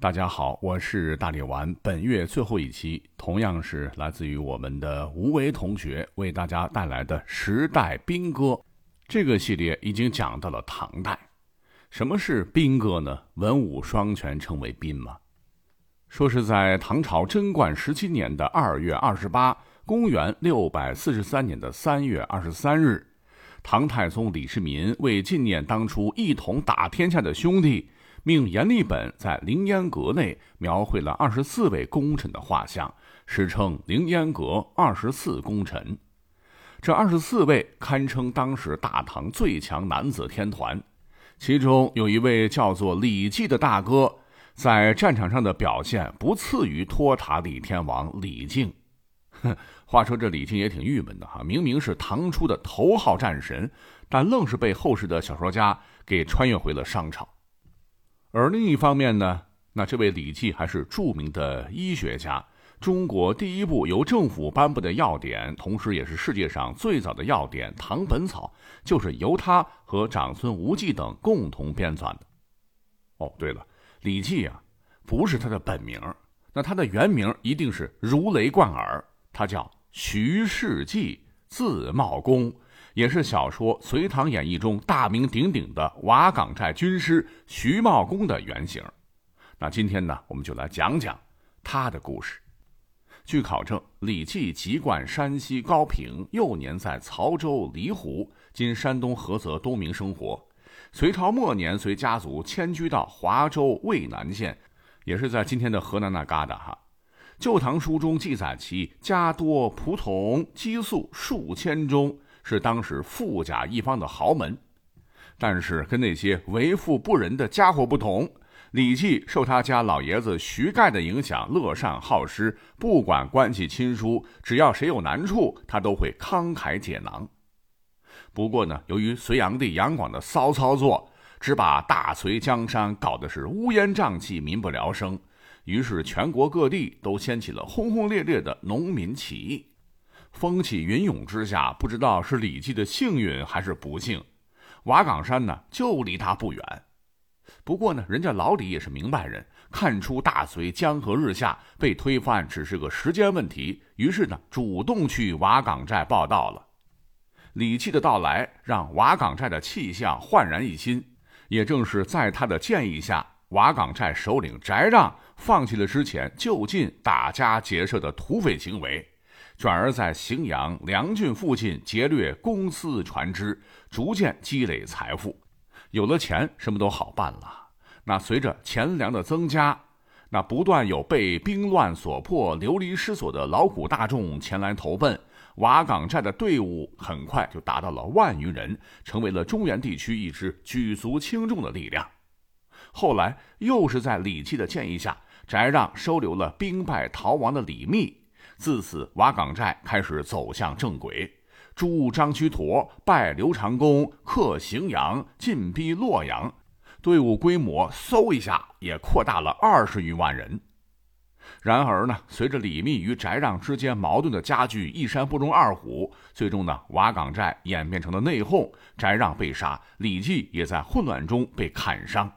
大家好，我是大力丸。本月最后一期，同样是来自于我们的吴为同学为大家带来的时代兵歌。这个系列已经讲到了唐代。什么是兵歌呢？文武双全称为兵吗？说是在唐朝贞观十七年的二月二十八，公元六百四十三年的三月二十三日，唐太宗李世民为纪念当初一同打天下的兄弟。命阎立本在凌烟阁内描绘了二十四位功臣的画像，史称“凌烟阁二十四功臣”。这二十四位堪称当时大唐最强男子天团，其中有一位叫做李绩的大哥，在战场上的表现不次于托塔李天王李靖。哼，话说这李靖也挺郁闷的哈，明明是唐初的头号战神，但愣是被后世的小说家给穿越回了商朝。而另一方面呢，那这位李济还是著名的医学家，中国第一部由政府颁布的药典，同时也是世界上最早的药典《唐本草》，就是由他和长孙无忌等共同编纂的。哦，对了，李济啊，不是他的本名，那他的原名一定是如雷贯耳，他叫徐世绩，字茂公。也是小说《隋唐演义》中大名鼎鼎的瓦岗寨军师徐茂公的原型。那今天呢，我们就来讲讲他的故事。据考证，李绩籍贯山西高平，幼年在曹州蠡湖（今山东菏泽东明）生活。隋朝末年，随家族迁居到华州渭南县，也是在今天的河南那旮瘩哈。《旧唐书》中记载其家多仆从，积粟数千钟。是当时富甲一方的豪门，但是跟那些为富不仁的家伙不同，李绩受他家老爷子徐盖的影响，乐善好施，不管关系亲疏，只要谁有难处，他都会慷慨解囊。不过呢，由于隋炀帝杨广的骚操作，只把大隋江山搞得是乌烟瘴气、民不聊生，于是全国各地都掀起了轰轰烈烈的农民起义。风起云涌之下，不知道是李绩的幸运还是不幸，瓦岗山呢就离他不远。不过呢，人家老李也是明白人，看出大隋江河日下，被推翻只是个时间问题，于是呢主动去瓦岗寨报道了。李绩的到来让瓦岗寨的气象焕然一新，也正是在他的建议下，瓦岗寨首领翟让放弃了之前就近打家劫舍的土匪行为。转而在荥阳梁郡附近劫掠公私船只，逐渐积累财富。有了钱，什么都好办了。那随着钱粮的增加，那不断有被兵乱所迫流离失所的劳苦大众前来投奔。瓦岗寨的队伍很快就达到了万余人，成为了中原地区一支举足轻重的力量。后来又是在李绩的建议下，翟让收留了兵败逃亡的李密。自此，瓦岗寨开始走向正轨，诛张居陀，败刘长恭，克荥阳，进逼洛阳，队伍规模嗖一下也扩大了二十余万人。然而呢，随着李密与翟让之间矛盾的加剧，一山不容二虎，最终呢，瓦岗寨演变成了内讧，翟让被杀，李绩也在混乱中被砍伤。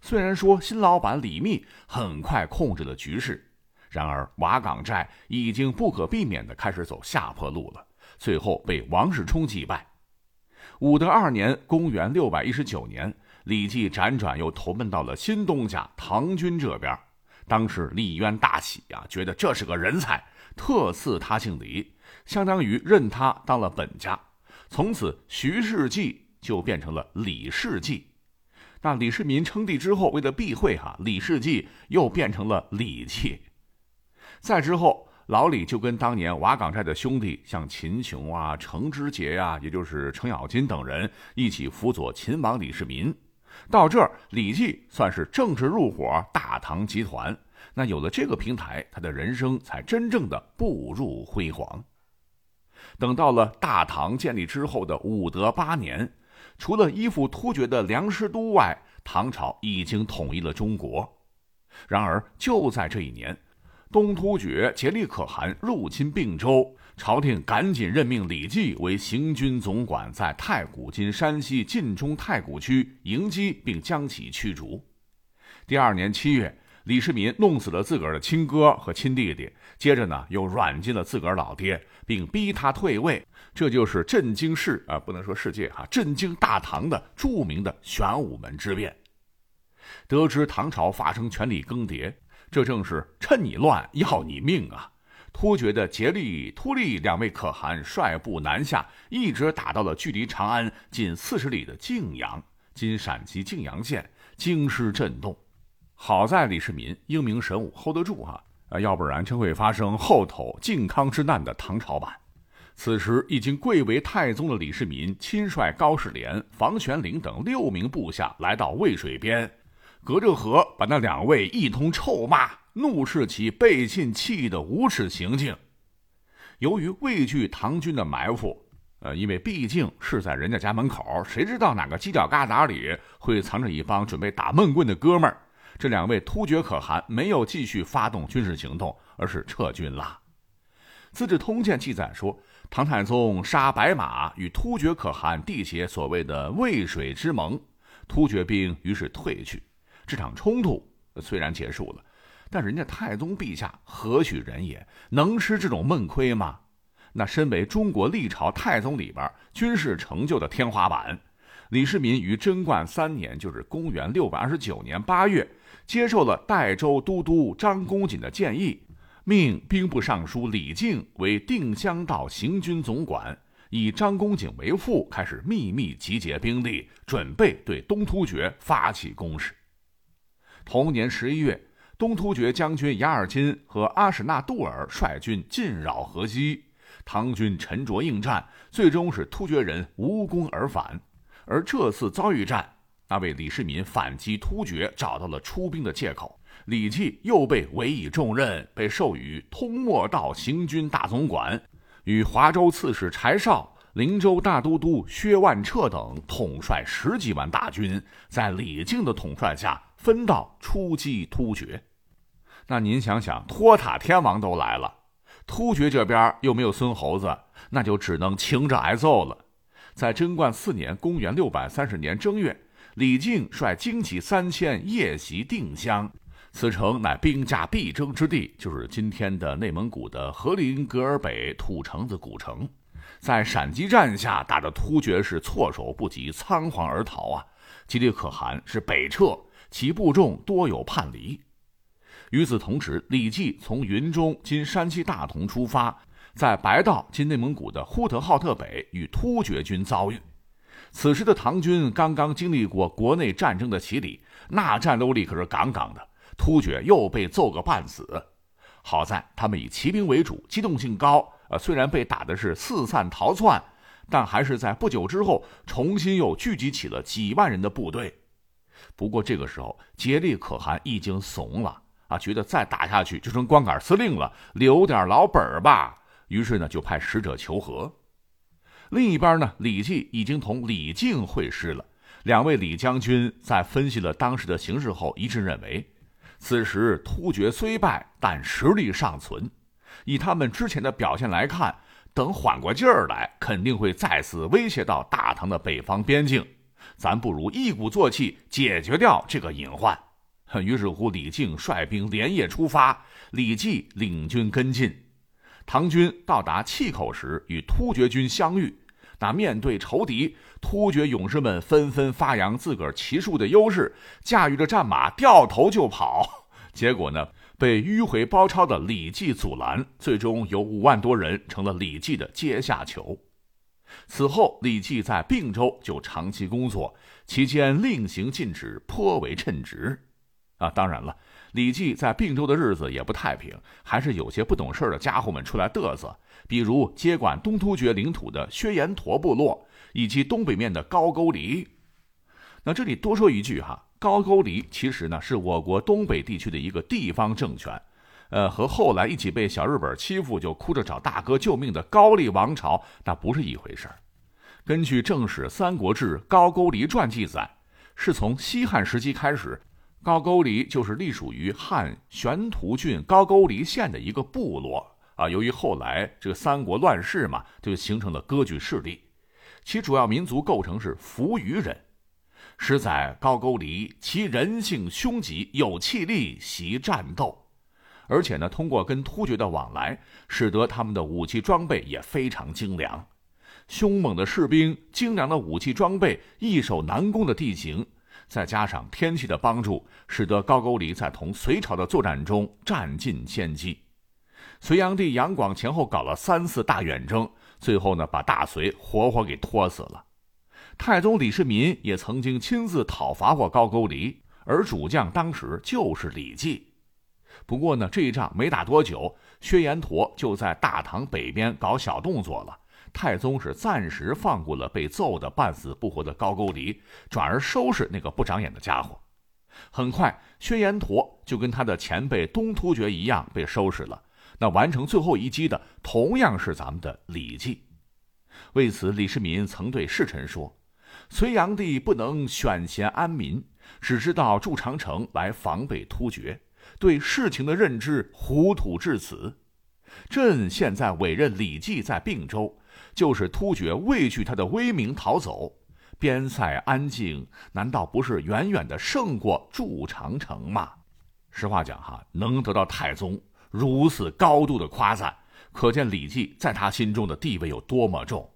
虽然说新老板李密很快控制了局势。然而，瓦岗寨已经不可避免地开始走下坡路了，最后被王世充击败。武德二年（公元619年），李绩辗转又投奔到了新东家唐军这边。当时李渊大喜呀，觉得这是个人才，特赐他姓李，相当于认他当了本家。从此，徐世绩就变成了李世绩。那李世民称帝之后，为了避讳哈，李世绩又变成了李绩。再之后，老李就跟当年瓦岗寨的兄弟，像秦琼啊、程知节呀，也就是程咬金等人，一起辅佐秦王李世民。到这儿，李绩算是正式入伙大唐集团。那有了这个平台，他的人生才真正的步入辉煌。等到了大唐建立之后的武德八年，除了依附突厥的梁师都外，唐朝已经统一了中国。然而，就在这一年。东突厥竭力可汗入侵并州，朝廷赶紧任命李绩为行军总管，在太谷（今山西晋中太谷区）迎击并将其驱逐。第二年七月，李世民弄死了自个儿的亲哥和亲弟弟，接着呢又软禁了自个儿老爹，并逼他退位。这就是震惊世啊，不能说世界哈，震惊大唐的著名的玄武门之变。得知唐朝发生权力更迭，这正是趁你乱要你命啊！突厥的颉利、突利两位可汗率部南下，一直打到了距离长安近四十里的泾阳（今陕西泾阳县），京师震动。好在李世民英明神武，hold 得住哈啊，要不然真会发生后头靖康之难的唐朝版。此时已经贵为太宗的李世民，亲率高士廉、房玄龄等六名部下来到渭水边，隔着河把那两位一通臭骂，怒斥其背信弃义的无耻行径。由于畏惧唐军的埋伏，呃，因为毕竟是在人家家门口，谁知道哪个犄角旮旯里会藏着一帮准备打闷棍的哥们儿？这两位突厥可汗没有继续发动军事行动，而是撤军了。《资治通鉴》记载说，唐太宗杀白马，与突厥可汗缔结所谓的渭水之盟，突厥兵于是退去。这场冲突虽然结束了，但人家太宗陛下何许人也，能吃这种闷亏吗？那身为中国历朝太宗里边军事成就的天花板，李世民于贞观三年，就是公元六百二十九年八月。接受了代州都督张公瑾的建议，命兵部尚书李靖为定襄道行军总管，以张公瑾为副，开始秘密集结兵力，准备对东突厥发起攻势。同年十一月，东突厥将军雅尔金和阿史那杜尔率军进扰河西，唐军沉着应战，最终是突厥人无功而返。而这次遭遇战。那为李世民反击突厥找到了出兵的借口，李绩又被委以重任，被授予通漠道行军大总管，与华州刺史柴绍、灵州大都督薛万彻等统帅十几万大军，在李靖的统帅下分道出击突厥。那您想想，托塔天王都来了，突厥这边又没有孙猴子，那就只能擎着挨揍了。在贞观四年（公元六百三十年）正月。李靖率精骑三千夜袭定襄，此城乃兵家必争之地，就是今天的内蒙古的和林格尔北土城子古城。在闪击战下，打得突厥是措手不及，仓皇而逃啊！吉利可汗是北撤，其部众多有叛离。与此同时，李绩从云中（今山西大同）出发，在白道（今内蒙古的呼和浩特北）与突厥军遭遇。此时的唐军刚刚经历过国内战争的洗礼，那战斗力可是杠杠的。突厥又被揍个半死，好在他们以骑兵为主，机动性高。呃，虽然被打的是四散逃窜，但还是在不久之后重新又聚集起了几万人的部队。不过这个时候，颉利可汗已经怂了啊，觉得再打下去就成光杆司令了，留点老本吧。于是呢，就派使者求和。另一边呢，李绩已经同李靖会师了。两位李将军在分析了当时的形势后，一致认为，此时突厥虽败，但实力尚存。以他们之前的表现来看，等缓过劲儿来，肯定会再次威胁到大唐的北方边境。咱不如一鼓作气解决掉这个隐患。于是乎，李靖率兵连夜出发，李绩领军跟进。唐军到达碛口时，与突厥军相遇。那面对仇敌，突厥勇士们纷纷发扬自个儿骑术的优势，驾驭着战马掉头就跑。结果呢，被迂回包抄的李绩阻拦，最终有五万多人成了李绩的阶下囚。此后，李绩在并州就长期工作，期间令行禁止，颇为称职。啊，当然了。李绩在并州的日子也不太平，还是有些不懂事的家伙们出来嘚瑟，比如接管东突厥领土的薛延陀部落，以及东北面的高句丽。那这里多说一句哈，高句丽其实呢是我国东北地区的一个地方政权，呃，和后来一起被小日本欺负就哭着找大哥救命的高丽王朝那不是一回事。根据正史《三国志·高句丽传》记载，是从西汉时期开始。高句丽就是隶属于汉玄图郡高句丽县的一个部落啊。由于后来这个三国乱世嘛，就形成了割据势力。其主要民族构成是扶余人。实载高句丽其人性凶极，有气力，习战斗。而且呢，通过跟突厥的往来，使得他们的武器装备也非常精良。凶猛的士兵、精良的武器装备、易守难攻的地形，再加上天气的帮助，使得高句丽在同隋朝的作战中占尽先机。隋炀帝杨广前后搞了三次大远征，最后呢，把大隋活活给拖死了。太宗李世民也曾经亲自讨伐过高句丽，而主将当时就是李绩。不过呢，这一仗没打多久，薛延陀就在大唐北边搞小动作了。太宗是暂时放过了被揍得半死不活的高句丽，转而收拾那个不长眼的家伙。很快，薛延陀就跟他的前辈东突厥一样被收拾了。那完成最后一击的，同样是咱们的李绩。为此，李世民曾对侍臣说：“隋炀帝不能选贤安民，只知道筑长城来防备突厥。”对事情的认知糊涂至此，朕现在委任李绩在并州，就是突厥畏惧他的威名逃走，边塞安静，难道不是远远的胜过筑长城吗？实话讲哈，能得到太宗如此高度的夸赞，可见李绩在他心中的地位有多么重。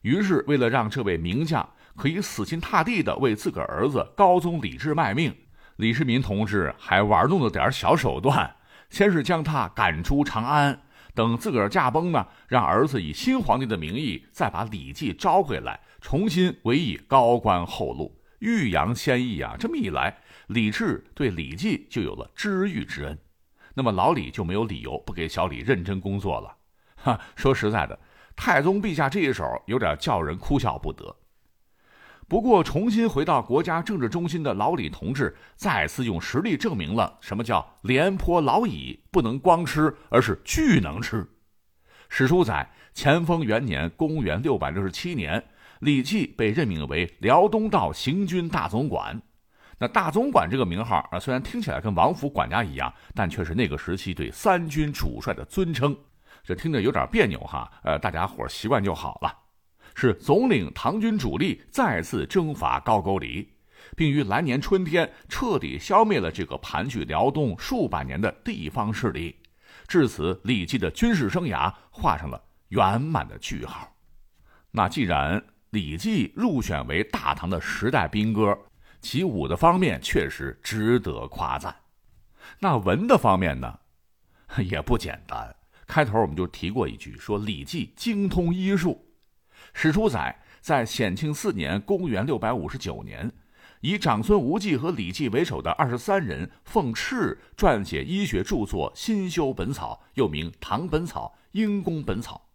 于是，为了让这位名将可以死心塌地的为自个儿子高宗李治卖命。李世民同志还玩弄了点小手段，先是将他赶出长安，等自个儿驾崩呢，让儿子以新皇帝的名义再把李绩招回来，重新委以高官厚禄，欲扬先抑啊！这么一来，李治对李绩就有了知遇之恩，那么老李就没有理由不给小李认真工作了。哈，说实在的，太宗陛下这一手有点叫人哭笑不得。不过，重新回到国家政治中心的老李同志，再次用实力证明了什么叫廉颇老矣，不能光吃，而是巨能吃。史书载，乾封元年（公元667年），李绩被任命为辽东道行军大总管。那大总管这个名号啊，虽然听起来跟王府管家一样，但却是那个时期对三军主帅的尊称。这听着有点别扭哈，呃，大家伙习惯就好了。是总领唐军主力再次征伐高句丽，并于来年春天彻底消灭了这个盘踞辽东数百年的地方势力。至此，李绩的军事生涯画上了圆满的句号。那既然李绩入选为大唐的十代兵哥，其武的方面确实值得夸赞。那文的方面呢，也不简单。开头我们就提过一句，说李绩精通医术。史书载，在显庆四年（公元659年），以长孙无忌和李绩为首的二十三人奉敕撰写医学著作《新修本草》，又名《唐本草》《英公本草》。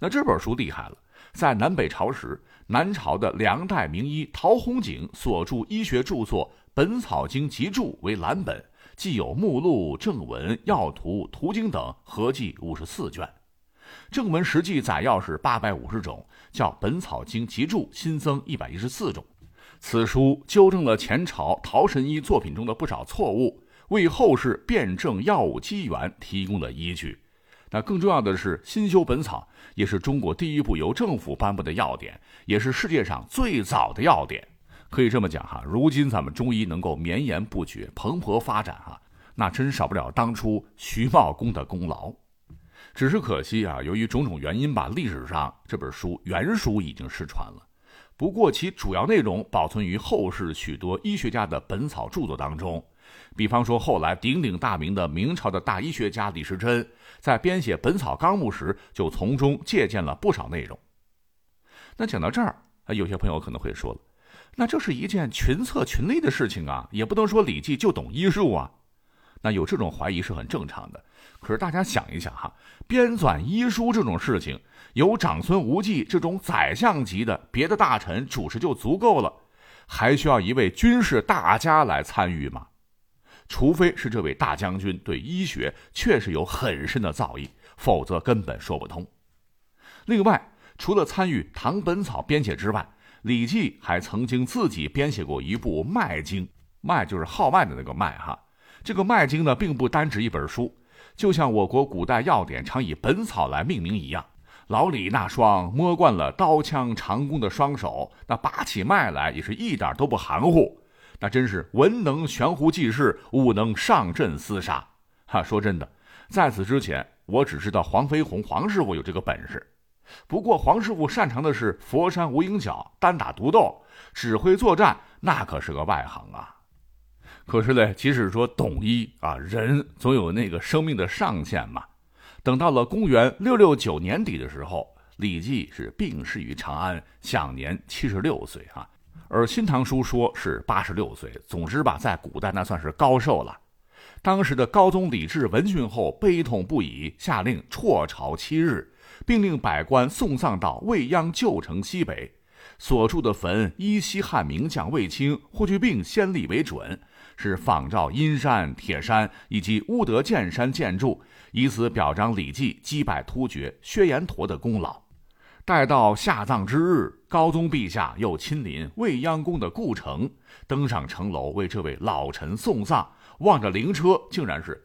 那这本书厉害了，在南北朝时，南朝的梁代名医陶弘景所著医学著作《本草经集注》为蓝本，既有目录、正文、药图、图经等，合计五十四卷。正文实际载药是八百五十种，叫《本草经集注》新增一百一十四种。此书纠正了前朝陶神医作品中的不少错误，为后世辨证药物机缘提供了依据。那更重要的是，《新修本草》也是中国第一部由政府颁布的药典，也是世界上最早的药典。可以这么讲哈，如今咱们中医能够绵延不绝、蓬勃发展哈，那真少不了当初徐茂公的功劳。只是可惜啊，由于种种原因吧，历史上这本书原书已经失传了。不过其主要内容保存于后世许多医学家的本草著作当中。比方说，后来鼎鼎大名的明朝的大医学家李时珍，在编写《本草纲目》时，就从中借鉴了不少内容。那讲到这儿，有些朋友可能会说了，那这是一件群策群力的事情啊，也不能说李济就懂医术啊。那有这种怀疑是很正常的。可是大家想一想哈，编纂医书这种事情，有长孙无忌这种宰相级的别的大臣主持就足够了，还需要一位军事大家来参与吗？除非是这位大将军对医学确实有很深的造诣，否则根本说不通。另外，除了参与《唐本草》编写之外，李济还曾经自己编写过一部《脉经》，脉就是号脉的那个脉哈。这个《脉经》呢，并不单指一本书。就像我国古代药典常以本草来命名一样，老李那双摸惯了刀枪长弓的双手，那拔起脉来也是一点都不含糊，那真是文能悬壶济世，武能上阵厮杀。哈，说真的，在此之前，我只知道黄飞鸿黄师傅有这个本事。不过黄师傅擅长的是佛山无影脚，单打独斗，指挥作战那可是个外行啊。可是呢，即使说懂医啊，人总有那个生命的上限嘛。等到了公元六六九年底的时候，李绩是病逝于长安，享年七十六岁啊。而《新唐书》说是八十六岁。总之吧，在古代那算是高寿了。当时的高宗李治闻讯后悲痛不已，下令辍朝七日，并令百官送葬到未央旧城西北，所筑的坟依西汉名将卫青、霍去病先例为准，是仿照阴山、铁山以及乌德建山建筑，以此表彰李绩击败突厥薛延陀的功劳。待到下葬之日，高宗陛下又亲临未央宫的故城，登上城楼为这位老臣送葬。望着灵车，竟然是